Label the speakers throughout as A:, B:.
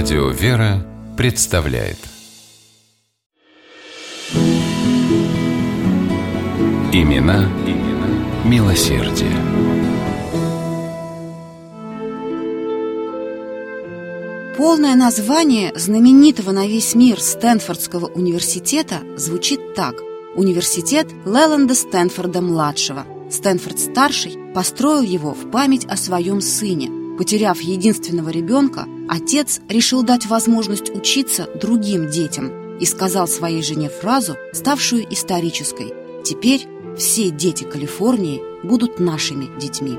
A: Радио «Вера» представляет Имена, имена милосердие.
B: Полное название знаменитого на весь мир Стэнфордского университета звучит так Университет Леланда Стэнфорда-младшего. Стэнфорд-старший построил его в память о своем сыне. Потеряв единственного ребенка, отец решил дать возможность учиться другим детям и сказал своей жене фразу, ставшую исторической «Теперь все дети Калифорнии будут нашими детьми».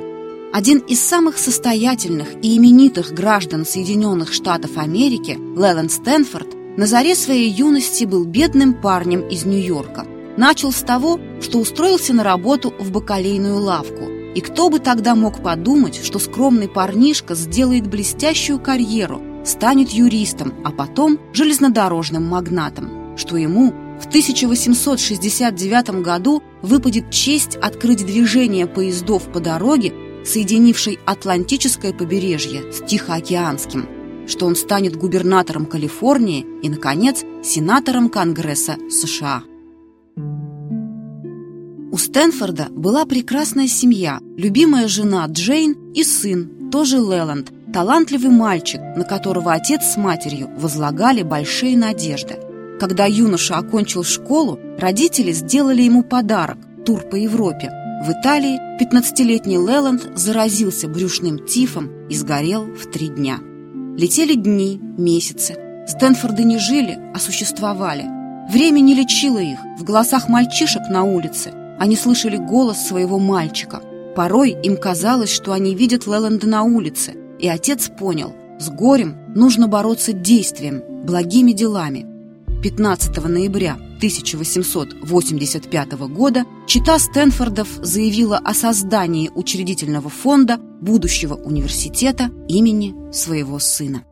B: Один из самых состоятельных и именитых граждан Соединенных Штатов Америки, Леланд Стэнфорд, на заре своей юности был бедным парнем из Нью-Йорка – Начал с того, что устроился на работу в бакалейную лавку. И кто бы тогда мог подумать, что скромный парнишка сделает блестящую карьеру, станет юристом, а потом железнодорожным магнатом, что ему в 1869 году выпадет честь открыть движение поездов по дороге, соединившей Атлантическое побережье с Тихоокеанским, что он станет губернатором Калифорнии и, наконец, сенатором Конгресса США. Стэнфорда была прекрасная семья, любимая жена Джейн и сын, тоже Леланд, талантливый мальчик, на которого отец с матерью возлагали большие надежды. Когда юноша окончил школу, родители сделали ему подарок – тур по Европе. В Италии 15-летний Леланд заразился брюшным тифом и сгорел в три дня. Летели дни, месяцы. Стэнфорды не жили, а существовали. Время не лечило их. В голосах мальчишек на улице они слышали голос своего мальчика. Порой им казалось, что они видят Леланда на улице, и отец понял, с горем нужно бороться действием, благими делами. 15 ноября 1885 года чита Стэнфордов заявила о создании учредительного фонда будущего университета имени своего сына.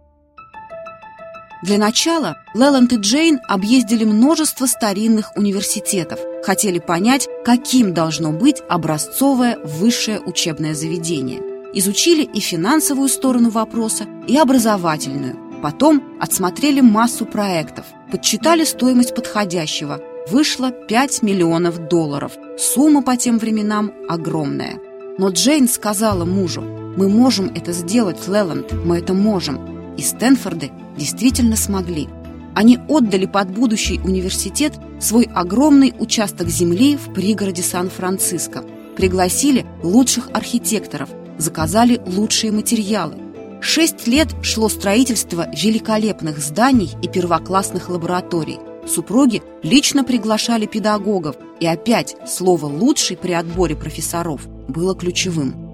B: Для начала Леланд и Джейн объездили множество старинных университетов, хотели понять, каким должно быть образцовое высшее учебное заведение. Изучили и финансовую сторону вопроса, и образовательную. Потом отсмотрели массу проектов, подсчитали стоимость подходящего. Вышло 5 миллионов долларов. Сумма по тем временам огромная. Но Джейн сказала мужу, «Мы можем это сделать, Леланд, мы это можем». И Стэнфорды действительно смогли. Они отдали под будущий университет свой огромный участок земли в пригороде Сан-Франциско, пригласили лучших архитекторов, заказали лучшие материалы. Шесть лет шло строительство великолепных зданий и первоклассных лабораторий. Супруги лично приглашали педагогов, и опять слово «лучший» при отборе профессоров было ключевым.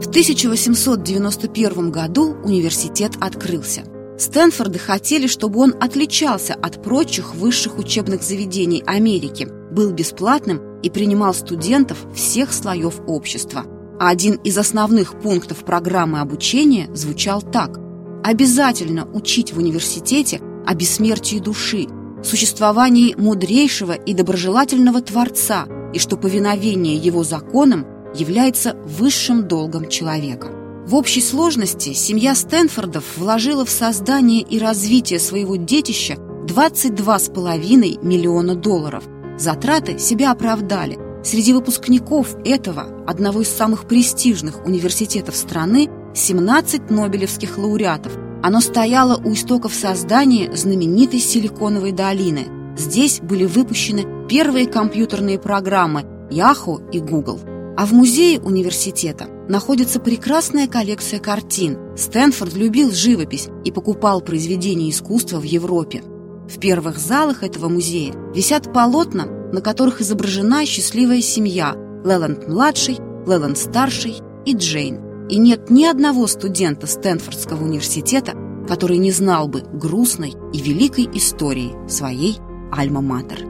B: В 1891 году университет открылся. Стэнфорды хотели, чтобы он отличался от прочих высших учебных заведений Америки, был бесплатным и принимал студентов всех слоев общества. А один из основных пунктов программы обучения звучал так. Обязательно учить в университете о бессмертии души, существовании мудрейшего и доброжелательного Творца, и что повиновение его законам является высшим долгом человека. В общей сложности семья Стэнфордов вложила в создание и развитие своего детища 22,5 миллиона долларов. Затраты себя оправдали. Среди выпускников этого, одного из самых престижных университетов страны, 17 нобелевских лауреатов. Оно стояло у истоков создания знаменитой Силиконовой долины. Здесь были выпущены первые компьютерные программы Yahoo и Google. А в музее университета находится прекрасная коллекция картин. Стэнфорд любил живопись и покупал произведения искусства в Европе. В первых залах этого музея висят полотна, на которых изображена счастливая семья Леланд-младший, Леланд-старший и Джейн. И нет ни одного студента Стэнфордского университета, который не знал бы грустной и великой истории своей Альма-Матер.